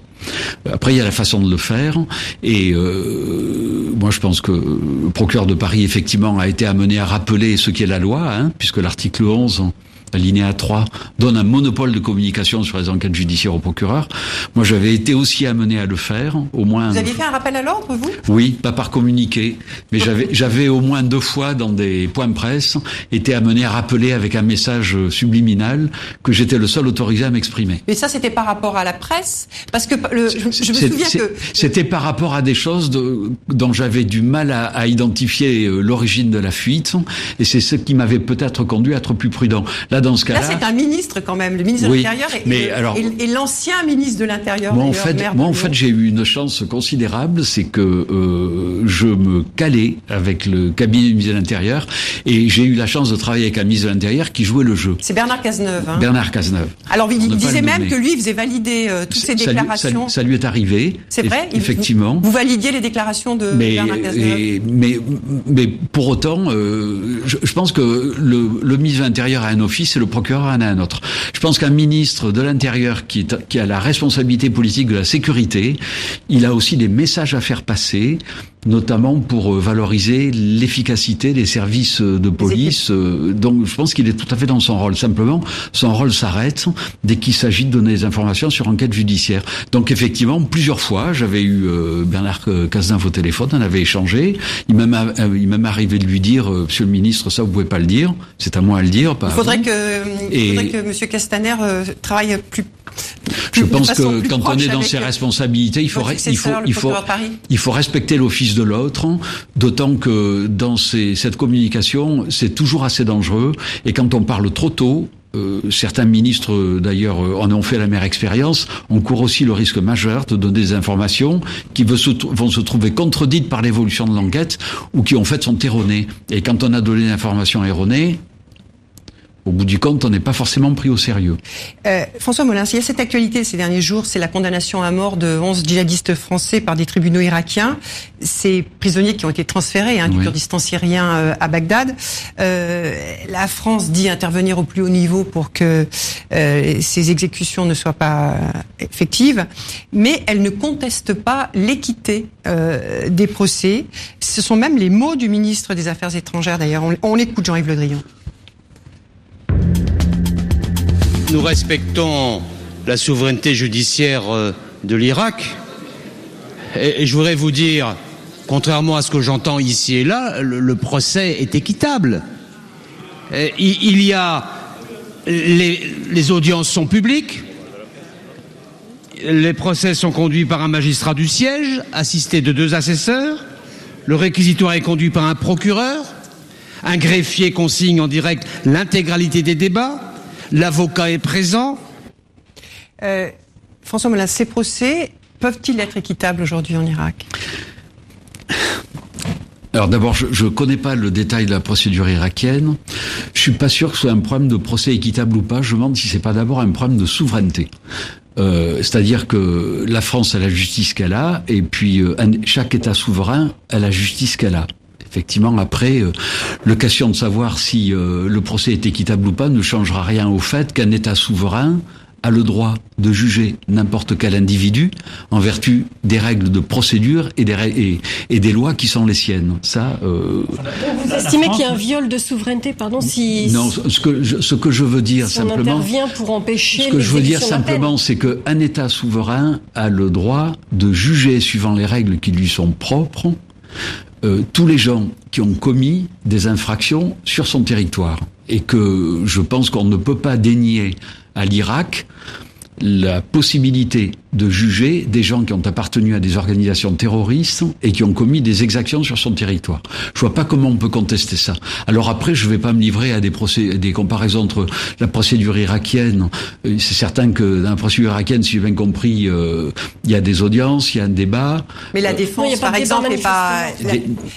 Après, il y a la façon de le faire et euh, moi je pense que le procureur de Paris effectivement a été amené à rappeler ce qu'est la loi, hein, puisque l'article 11 alinéa 3, donne un monopole de communication sur les enquêtes judiciaires au procureur. Moi, j'avais été aussi amené à le faire, au moins. Vous aviez fait un rappel à l'ordre, vous? Oui, pas par communiqué, mais j'avais, j'avais au moins deux fois dans des points de presse été amené à rappeler avec un message subliminal que j'étais le seul autorisé à m'exprimer. Mais ça, c'était par rapport à la presse, parce que le, je, me souviens que c'était par rapport à des choses de, dont j'avais du mal à, à identifier euh, l'origine de la fuite, et c'est ce qui m'avait peut-être conduit à être plus prudent. Là, dans ce cas-là. Là, c'est un ministre quand même, le ministre de l'Intérieur et, l'ancien ministre de l'Intérieur. Moi, en fait, moi, en fait, j'ai eu une chance considérable, c'est que euh, je me calais avec le cabinet du ministre de l'Intérieur et j'ai eu la chance de travailler avec un ministre de l'Intérieur qui jouait le jeu. C'est Bernard Cazeneuve. Hein. Bernard Cazeneuve. Alors, il, disait même que lui, il faisait valider euh, toutes ces déclarations. Ça lui, est arrivé. C'est vrai. Effectivement. Vous, validiez les déclarations de Bernard Cazeneuve. mais, mais pour autant, euh, je, je, pense que le, le ministre de l'Intérieur a un office c'est le procureur en a un autre. Je pense qu'un ministre de l'Intérieur qui, qui a la responsabilité politique de la sécurité, il a aussi des messages à faire passer notamment pour euh, valoriser l'efficacité des services euh, de police. Euh, donc je pense qu'il est tout à fait dans son rôle. Simplement, son rôle s'arrête dès qu'il s'agit de donner des informations sur enquête judiciaire. Donc effectivement, plusieurs fois, j'avais eu Bernard Cazeneuve au téléphone, on avait échangé. Il m'est arrivé de lui dire, Monsieur le ministre, ça vous pouvez pas le dire, c'est à moi à le dire. il faudrait que, il faudrait que Monsieur Castaner travaille plus je pense que quand on est dans ses responsabilités, il faut, il faut, il faut, il faut respecter l'office de l'autre, d'autant que dans ces, cette communication, c'est toujours assez dangereux. Et quand on parle trop tôt, euh, certains ministres, d'ailleurs, en ont fait la mère expérience, on court aussi le risque majeur de donner des informations qui vont se trouver contredites par l'évolution de l'enquête ou qui en fait sont erronées. Et quand on a donné des informations erronées, au bout du compte, on n'est pas forcément pris au sérieux. Euh, François Molins, il y a cette actualité ces derniers jours, c'est la condamnation à mort de 11 djihadistes français par des tribunaux irakiens. Ces prisonniers qui ont été transférés hein, du Kurdistan syrien euh, à Bagdad. Euh, la France dit intervenir au plus haut niveau pour que euh, ces exécutions ne soient pas effectives, mais elle ne conteste pas l'équité euh, des procès. Ce sont même les mots du ministre des Affaires étrangères d'ailleurs. On, on écoute Jean-Yves Le Drian. Nous respectons la souveraineté judiciaire euh, de l'Irak. Et, je voudrais vous dire, contrairement à ce que j'entends ici et là, le, procès est équitable. il, y a les, les audiences sont publiques, les procès sont conduits par un magistrat du siège, assisté de deux assesseurs, le réquisitoire est conduit par un procureur, un greffier consigne en direct l'intégralité des débats, L'avocat est présent. Euh, François Molin, ces procès peuvent-ils être équitables aujourd'hui en Irak? Alors d'abord, je ne connais pas le détail de la procédure irakienne. Je suis pas sûr que ce soit un problème de procès équitable ou pas. Je me demande si c'est pas d'abord un problème de souveraineté. Euh, c'est-à-dire que la France a la justice qu'elle a, et puis euh, chaque État souverain a la justice qu'elle a. Effectivement, après, euh, le question de savoir si euh, le procès est équitable ou pas ne changera rien au fait qu'un État souverain a le droit de juger n'importe quel individu en vertu des règles de procédure et des, et, des lois qui sont les siennes. Ça. Euh, vous estimez qu'il y a un viol de souveraineté, pardon, si non, ce que je, ce que je veux dire si simplement. On intervient pour empêcher. Ce que je veux dire simplement, c'est qu'un État souverain a le droit de juger suivant les règles qui lui sont propres euh, tous les gens qui ont commis des infractions sur son territoire. Et que je pense qu'on ne peut pas dénier à l'Irak la possibilité de juger des gens qui ont appartenu à des organisations terroristes et qui ont commis des exactions sur son territoire. Je vois pas comment on peut contester ça. Alors après, je vais pas me livrer à des, procès, des comparaisons entre la procédure irakienne. Euh, c'est certain que dans la procédure irakienne, si j'ai bien compris, euh, il y a des audiences, il y a un débat. Mais la euh, défense, par exemple, n'est pas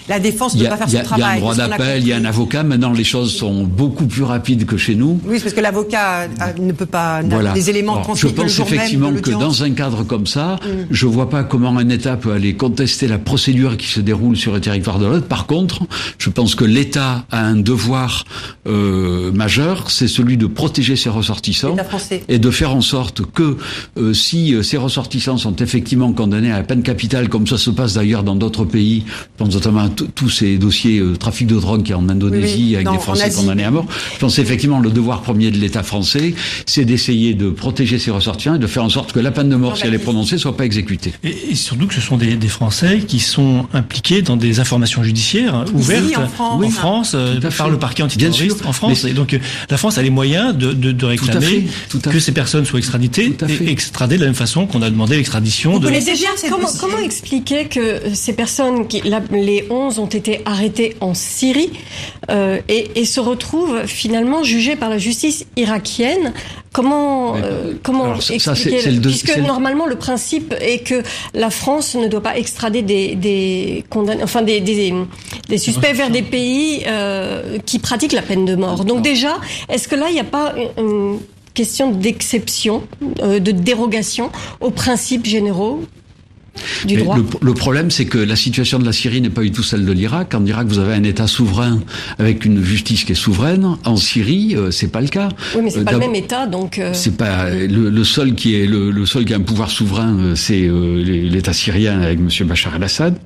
la, défense ne peut pas faire son travail. Il y a un droit d'appel, il y a un avocat. Maintenant, les choses sont beaucoup plus rapides que chez nous. Oui, parce que l'avocat ne peut pas voilà. des éléments Je pense effectivement que dans un cadre comme ça, mm. je vois pas comment un État peut aller contester la procédure qui se déroule sur le territoire de l'autre. Par contre, je pense que l'État a un devoir euh, majeur, c'est celui de protéger ses ressortissants et de faire en sorte que euh, si euh, ces ressortissants sont effectivement condamnés à la peine capitale, comme ça se passe d'ailleurs dans d'autres pays, je pense notamment à tous ces dossiers euh, trafic de drogue qui est en Indonésie avec des Français condamnés à mort, je pense effectivement le devoir premier de l'État français, c'est d'essayer de protéger ses ressortissants et de faire en sorte que la peine de mort, si elle est prononcée, soit pas exécutée. Et, surtout que ce sont des, des, Français qui sont impliqués dans des informations judiciaires ouvertes en France, en France euh, par le parquet antiterroriste en France. Et donc euh, la France a les moyens de, de, de réclamer que ces personnes soient extraditées et extradées de la même façon qu'on a demandé l'extradition. De... comment, comment expliquer que ces personnes, qui, les 11 ont été arrêtées en Syrie euh, et, et se retrouvent finalement jugées par la justice irakienne? Comment, euh, comment expliquer ça, Puisque normalement le principe est que la France ne doit pas extrader des, des condamnés, enfin des, des, des suspects vers des pays euh, qui pratiquent la peine de mort. Donc déjà, est-ce que là il n'y a pas une, question d'exception, euh, de dérogation aux principes généraux le, problème, c'est que la situation de la Syrie n'est pas du tout celle de l'Irak. En Irak, vous avez un État souverain avec une justice qui est souveraine. En Syrie, euh, c'est pas le cas. Oui, mais c'est euh, pas le même État, donc. Euh, c'est pas le, seul qui est le, seul qui a un pouvoir souverain, c'est l'État syrien avec M. Bachar el-Assad,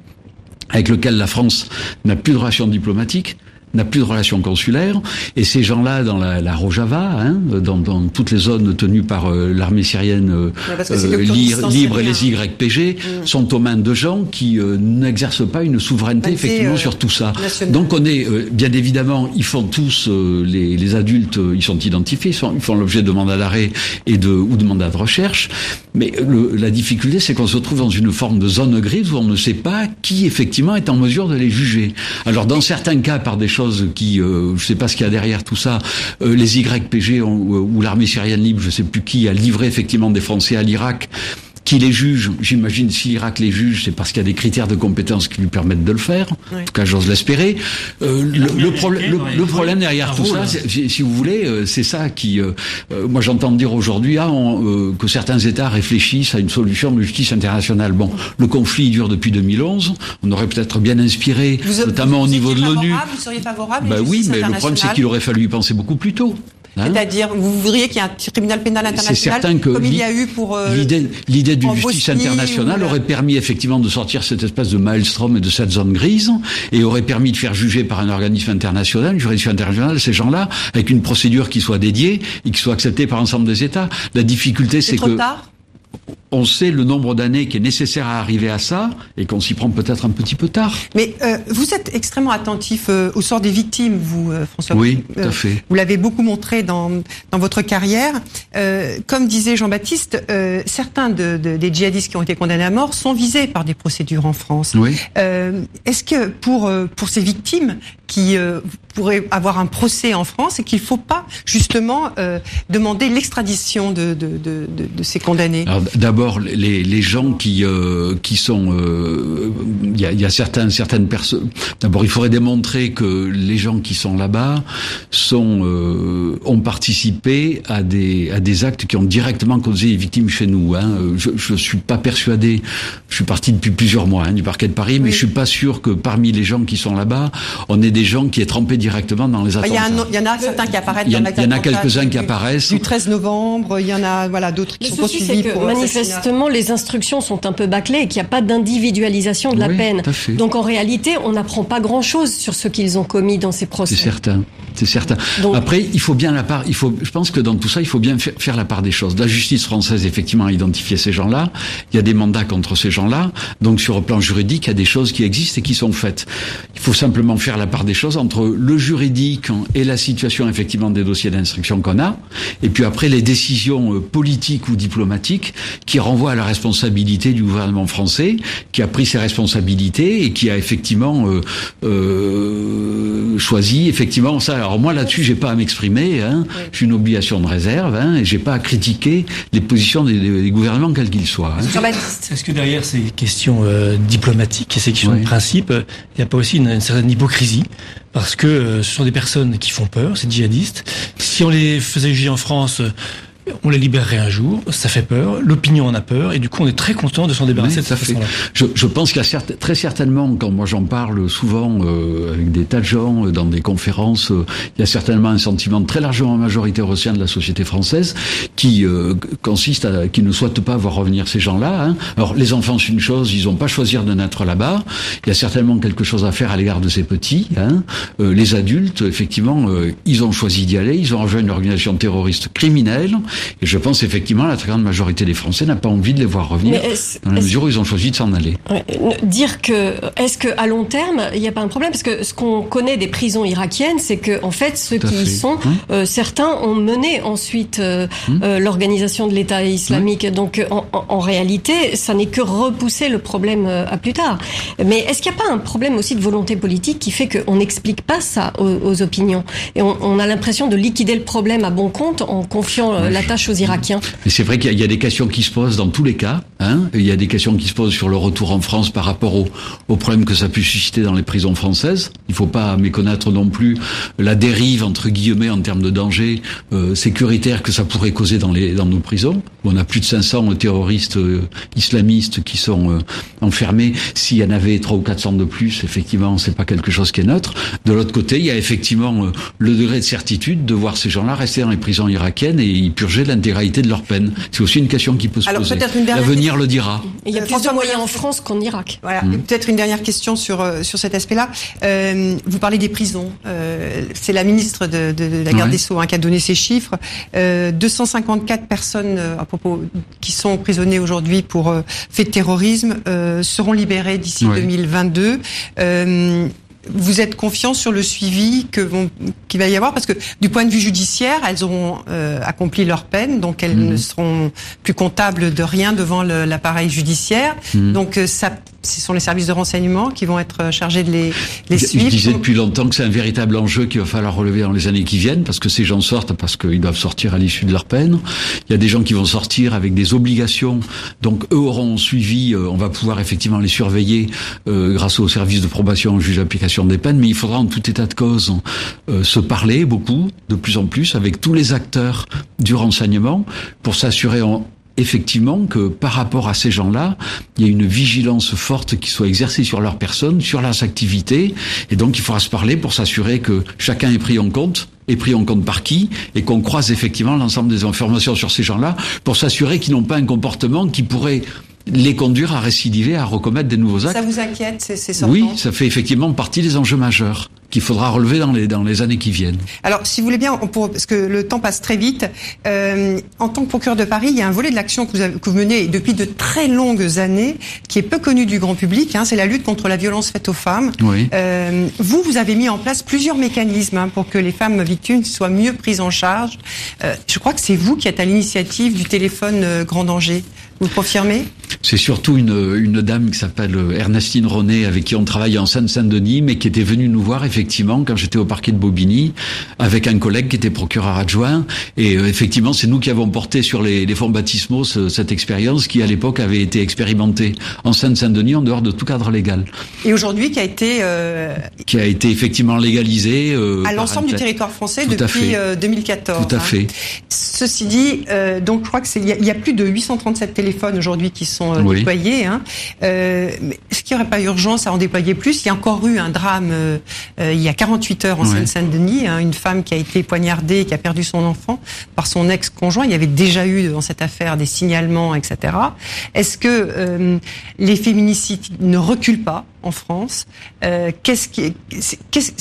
avec lequel la France n'a plus de relations diplomatiques n'a plus de relations consulaires, et ces gens-là, dans la, la Rojava, hein, dans, dans, toutes les zones tenues par euh, l'armée syrienne euh, euh libre et les YPG, mm. sont aux mains de gens qui euh, n'exercent pas une souveraineté effectivement sur tout ça. Donc on est, bien évidemment, ils font tous, les, les, adultes, ils sont identifiés, ils, font l'objet de mandats d'arrêt et de ou de mandats de recherche, mais le, la difficulté, c'est qu'on se trouve dans une forme de zone grise où on ne sait pas qui effectivement est en mesure de les juger. Alors dans certains cas, par des qui, euh, je sais pas ce qu'il y a derrière tout ça, euh, les YPG ou l'armée syrienne libre, je sais plus qui, a livré effectivement des Français à l'Irak qui les juge, j'imagine si l'Irak les juge, c'est parce qu'il y a des critères de compétence qui lui permettent de le faire. En tout cas, j'ose l'espérer. Euh, le, problème, le, problème derrière tout ça, si vous voulez, euh, c'est ça qui, euh, moi j'entends dire aujourd'hui ah, que certains États réfléchissent à une solution de justice internationale. Bon, le conflit dure depuis 2011. On aurait peut-être bien inspiré, notamment au niveau de l'ONU. Vous seriez favorable bah oui, mais le problème c'est qu'il aurait fallu y penser beaucoup plus tôt. Hein C'est-à-dire, vous voudriez qu'il y ait un tribunal pénal international comme il y a eu pour euh, l'idée d'une justice internationale aurait permis effectivement de sortir cette espèce de maelstrom et de cette zone grise et aurait permis de faire juger par un organisme international, une juridiction internationale, ces gens-là avec une procédure qui soit dédiée et qui soit acceptée par l'ensemble des États. La difficulté, c'est que tard? On sait le nombre d'années qui est nécessaire à arriver à ça et qu'on s'y prend peut-être un petit peu tard. Mais euh, vous êtes extrêmement attentif euh, au sort des victimes, vous, euh, François. Oui, tout à fait. Vous l'avez beaucoup montré dans, dans votre carrière. comme disait Jean-Baptiste, certains de, des djihadistes qui ont été condamnés à mort sont visés par des procédures en France. Oui. Est-ce que pour, pour ces victimes qui pourraient avoir un procès en France et qu'il ne faut pas justement demander l'extradition de, de, de, de, ces condamnés? D'abord les, les gens qui euh, qui sont il y, a, y a certains certaines personnes d'abord il faudrait démontrer que les gens qui sont là-bas sont ont participé à des à des actes qui ont directement causé les victimes chez nous hein. je je suis pas persuadé je suis parti depuis plusieurs mois hein, du parquet de Paris mais je suis pas sûr que parmi les gens qui sont là-bas on ait des gens qui aient trempé directement dans les attentats. Il y, en a certains qui apparaissent. Il y, en a quelques-uns qui apparaissent. Du 13 novembre, il y en a voilà d'autres qui sont poursuivis pour manifestement les instructions sont un peu bâclées et qu'il n'y a pas d'individualisation de la peine. Donc en réalité, on n'apprend pas grand-chose sur ce qu'ils ont commis dans ces procès. C'est certain. C'est certain. Après, il faut bien la part. Il faut. Je pense que dans tout ça, il faut bien faire la part des choses. La justice française, effectivement, a identifié ces gens-là. Il y a des mandats contre ces gens-là. Donc sur le plan juridique, il y a des choses qui existent et qui sont faites. Il faut simplement faire la part des choses entre le juridique et la situation effectivement des dossiers d'instruction qu'on a, et puis après les décisions euh, politiques ou diplomatiques qui renvoient à la responsabilité du gouvernement français, qui a pris ses responsabilités et qui a effectivement euh, euh, choisi effectivement ça. Alors moi là-dessus, j'ai pas à m'exprimer, hein, j'ai une obligation de réserve, hein, et j'ai pas à critiquer les positions des, gouvernements quels qu'ils soient. Hein. Est-ce que derrière ces questions euh, diplomatiques et ces questions de principe, il n'y a pas aussi une certaine hypocrisie? Parce que euh, ce sont des personnes qui font peur, ces djihadistes. Si on les faisait juger en France, on les libérerait un jour, ça fait peur, l'opinion en a peur, et du coup on est très content de s'en débarrasser de cette façon-là. Je, je, pense qu'il y a très certainement, quand moi j'en parle souvent euh, avec des tas de gens, euh, dans des conférences, euh, il y a certainement un sentiment très largement majoritaire au sein de la société française qui consiste à qui ne souhaite pas voir revenir ces gens-là. Hein. Alors les enfants c'est une chose, ils n'ont pas choisi de naître là-bas, il y a certainement quelque chose à faire à l'égard de ces petits. Hein. les adultes, effectivement, ils ont choisi d'y aller, ils ont rejoint une organisation terroriste criminelle, et je pense effectivement la très grande majorité des Français n'a pas envie de les voir revenir dans la mesure où ils ont choisi de s'en aller. dire que est-ce que à long terme il n'y a pas un problème? Parce que ce qu'on connaît des prisons irakiennes, c'est que en fait ceux qui y sont, hein euh, certains ont mené ensuite euh, hum euh, l'organisation de l'État islamique. Donc en, en, réalité, ça n'est que repousser le problème à plus tard. Mais est-ce qu'il n'y a pas un problème aussi de volonté politique qui fait qu'on n'explique pas ça aux, aux opinions? Et on, on a l'impression de liquider le problème à bon compte en confiant la aux Irakiens. c'est vrai qu'il y, a des questions qui se posent dans tous les cas. Hein. Il y a des questions qui se posent sur le retour en France par rapport au, au problème que ça peut susciter dans les prisons françaises. Il ne faut pas méconnaître non plus la dérive entre guillemets en termes de danger euh, sécuritaire que ça pourrait causer dans les dans nos prisons. On a plus de 500 terroristes euh, islamistes qui sont euh, enfermés. S'il y en avait 3 ou 400 de plus, effectivement, c'est pas quelque chose qui est neutre. De l'autre côté, il y a effectivement euh, le degré de certitude de voir ces gens-là rester dans les prisons irakiennes et y purger l'intégralité de leur peine. C'est aussi une question qui peut se poser. L'avenir le dira. il y a plus de moyens en France qu'en Irak. Voilà. Mmh. Peut-être une dernière question sur euh, sur cet aspect-là. Euh, vous parlez des prisons. Euh, c'est la ministre de, de, la garde des Sceaux hein, qui a donné ces chiffres. 254 personnes à propos qui sont emprisonnées aujourd'hui pour fait de terrorisme seront libérées d'ici 2022 vous êtes confiant sur le suivi que vont, qu'il va y avoir? Parce que du point de vue judiciaire, elles auront euh, accompli leur peine, donc elles mmh. ne seront plus comptables de rien devant l'appareil judiciaire. Mmh. Donc euh, ça ce sont les services de renseignement qui vont être chargés de les, les suivre. Je disais depuis longtemps que c'est un véritable enjeu qu'il va falloir relever dans les années qui viennent, parce que ces gens sortent parce qu'ils doivent sortir à l'issue de leur peine. Il y a des gens qui vont sortir avec des obligations, donc eux auront suivi, euh, on va pouvoir effectivement les surveiller euh, grâce au service de probation au juge d'application des peines, mais il faudra en tout état de cause euh, se parler beaucoup, de plus en plus, avec tous les acteurs du renseignement, pour s'assurer en effectivement que par rapport à ces gens-là, il y a une vigilance forte qui soit exercée sur leur personne, sur leurs activités, et donc il faudra se parler pour s'assurer que chacun est pris en compte. Est pris en compte par qui et qu'on croise effectivement l'ensemble des informations sur ces gens-là pour s'assurer qu'ils n'ont pas un comportement qui pourrait les conduire à récidiver, à recommettre des nouveaux actes. Ça vous inquiète, ces, ces sortants Oui, ça fait effectivement partie des enjeux majeurs qu'il faudra relever dans les, dans les années qui viennent. Alors, si vous voulez bien, pour, parce que le temps passe très vite, euh, en tant que procureur de Paris, il y a un volet de l'action que, que, vous menez depuis de très longues années, qui est peu connu du grand public, hein, c'est la lutte contre la violence faite aux femmes. Oui. Euh, vous, vous avez mis en place plusieurs mécanismes hein, pour que les femmes victimes soient mieux prises en charge. Euh, je crois que c'est vous qui êtes à l'initiative du téléphone euh, grand danger. Vous confirmez c'est surtout une, une dame qui s'appelle Ernestine René, avec qui on travaillait en Seine-Saint-Denis, mais qui était venue nous voir effectivement quand j'étais au parquet de Bobigny, avec un collègue qui était procureur adjoint. Et euh, effectivement, c'est nous qui avons porté sur les, les fonds baptismaux cette expérience qui, à l'époque, avait été expérimentée en Seine-Saint-Denis en dehors de tout cadre légal. Et aujourd'hui, qui a été euh... qui a été effectivement légalisé euh, à l'ensemble du territoire français depuis 2014. Tout à fait. Hein. Ceci dit, donc je crois que c'est il y, a plus de 837 téléphones aujourd'hui qui sont euh, déployés. Hein. Euh, est-ce qu'il n'y aurait pas urgence à en déployer plus Il y a encore eu un drame euh, euh il y a 48 heures en Seine-Saint-Denis, hein, une femme qui a été poignardée, qui a perdu son enfant par son ex-conjoint. Il y avait déjà eu dans cette affaire des signalements, etc. Est-ce que euh, les féminicides ne reculent pas en France? Qu'est-ce qui, qu'est-ce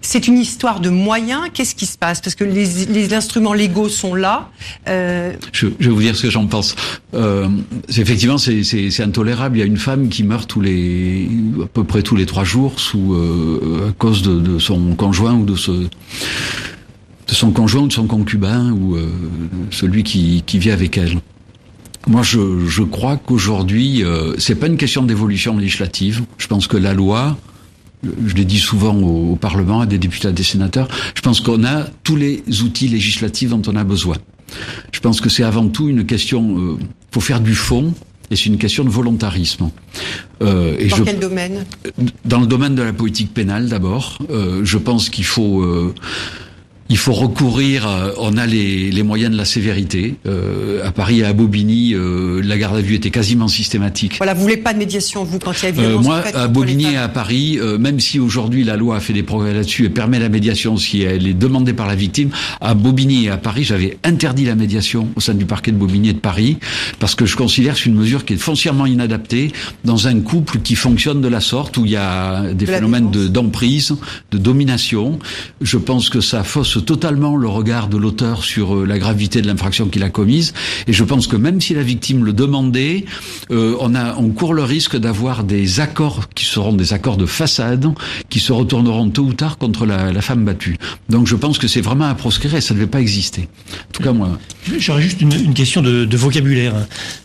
c'est une histoire de moyens. Qu'est-ce qui se passe? Parce que les, instruments légaux sont là. Euh... Je, vais vous dire ce que j'en pense. Euh, effectivement, c'est intolérable. Il y a une femme qui meurt tous les, à peu près tous les trois jours sous euh, à cause de, son conjoint ou de son conjoint ou de son concubin ou celui qui, vit avec elle. Moi, je, je crois qu'aujourd'hui, c'est pas une question d'évolution législative. Je pense que la loi, je l'ai dit souvent au, Parlement, à des députés, à des sénateurs, je pense qu'on a tous les outils législatifs dont on a besoin. Je pense que c'est avant tout une question, euh, faut faire du fond, et c'est une question de volontarisme. Euh, et dans quel domaine? Dans le domaine de la politique pénale d'abord. Euh, je pense qu'il faut euh, il faut recourir, euh, on a les, les, moyens de la sévérité. Euh, à Paris et à Bobigny, euh, la garde à vue était quasiment systématique. Voilà, vous voulez pas de médiation, vous, quand il y a violence Moi, à Bobigny et à Paris, même si aujourd'hui la loi a fait des progrès là-dessus et permet la médiation si elle est demandée par la victime, à Bobigny et à Paris, j'avais interdit la médiation au sein du parquet de Bobigny et de Paris, parce que je considère que c'est une mesure qui est foncièrement inadaptée dans un couple qui fonctionne de la sorte, où il y a des phénomènes d'emprise, de, de domination. Je pense que ça fausse totalement le regard de l'auteur sur euh, la gravité de l'infraction qu'il a commise. Et je pense que même si la victime le demandait, euh, on, a, on court le risque d'avoir des accords qui seront des accords de façade, qui se retourneront tôt ou tard contre la, la femme battue. Donc je pense que c'est vraiment à proscrire et ça ne devait pas exister. En tout cas, moi. J'aurais juste une, une, question de, de vocabulaire.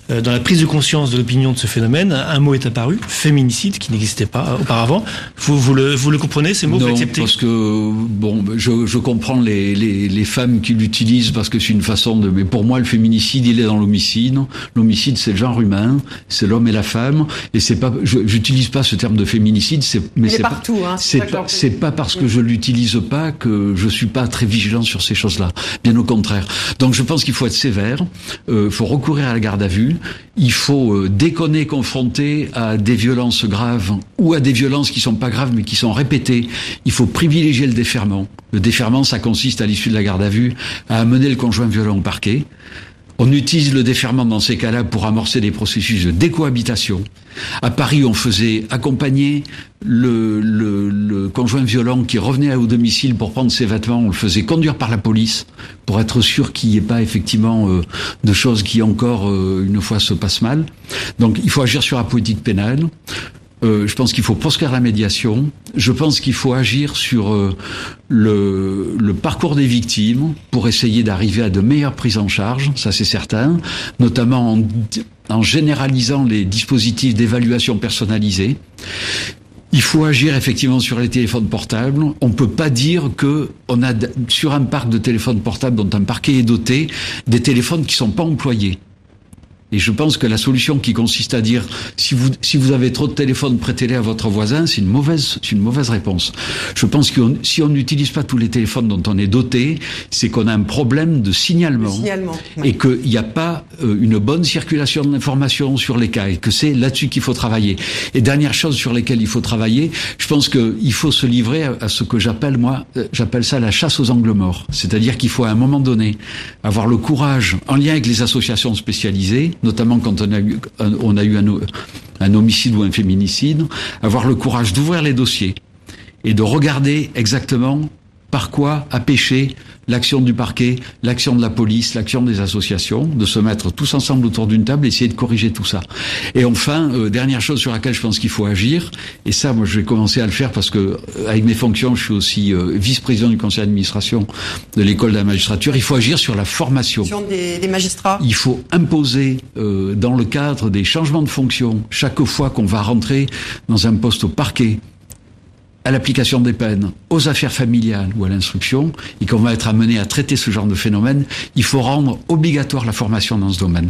Euh, dans la prise de conscience de l'opinion de ce phénomène, un mot est apparu, féminicide, qui n'existait pas auparavant. Vous, vous, le, vous le comprenez, ces mots Non, vous acceptez parce que, bon, je, je comprends les, les, les femmes qui l'utilisent parce que c'est une façon de... Mais pour moi, le féminicide, il est dans l'homicide. L'homicide, c'est le genre humain, c'est l'homme et la femme. Et c'est pas... J'utilise pas ce terme de féminicide, c'est... Mais c'est partout, hein, C'est pas, c'est pas parce que je l'utilise pas que je suis pas très vigilant sur ces choses-là. Bien au contraire. Donc je pense qu'il faut être sévère, il euh, faut recourir à la garde à vue, il faut euh, déconner confronter à des violences graves ou à des violences qui sont pas graves mais qui sont répétées. Il faut privilégier le déferment. Le déferment, ça consiste à l'issue de la garde à vue à amener le conjoint violent au parquet. On utilise le déferment dans ces cas-là pour amorcer des processus de décohabitation. À Paris, on faisait accompagner le, conjoint violent qui revenait au domicile pour prendre ses vêtements. On le faisait conduire par la police pour être sûr qu'il n'y ait pas effectivement euh, de choses qui encore euh, une fois se passent mal. Donc, il faut agir sur la politique pénale. Euh, je pense qu'il faut proscrire la médiation. Je pense qu'il faut agir sur euh, le, parcours des victimes pour essayer d'arriver à de meilleures prises en charge, ça c'est certain, notamment en, en généralisant les dispositifs d'évaluation personnalisée. Il faut agir effectivement sur les téléphones portables. On peut pas dire que on a sur un parc de téléphones portables dont un parquet est doté des téléphones qui sont pas employés. Et je pense que la solution qui consiste à dire si vous si vous avez trop de téléphones, prêtez-les à votre voisin, c'est une mauvaise c'est une mauvaise réponse. Je pense que si on n'utilise pas tous les téléphones dont on est doté, c'est qu'on a un problème de signalement, signalement et qu'il n'y a pas euh, une bonne circulation de l'information sur les cas et que c'est là-dessus qu'il faut travailler. Et dernière chose sur lesquelles il faut travailler, je pense qu'il faut se livrer à, à ce que j'appelle moi euh, j'appelle ça la chasse aux angles morts, c'est-à-dire qu'il faut à un moment donné avoir le courage en lien avec les associations spécialisées notamment quand on a eu, un, un homicide ou un féminicide, avoir le courage d'ouvrir les dossiers et de regarder exactement par quoi a péché l'action du parquet, l'action de la police, l'action des associations, de se mettre tous ensemble autour d'une table et essayer de corriger tout ça. Et enfin, euh, dernière chose sur laquelle je pense qu'il faut agir, et ça, moi, je vais commencer à le faire parce que euh, avec mes fonctions, je suis aussi euh, vice-président du conseil d'administration de l'école de la magistrature. Il faut agir sur la formation des, des magistrats. Il faut imposer dans le cadre des changements de fonction chaque fois qu'on va rentrer dans un poste au parquet à l'application des peines, aux affaires familiales ou à l'instruction, et qu'on va être amené à traiter ce genre de phénomène, il faut rendre obligatoire la formation dans ce domaine.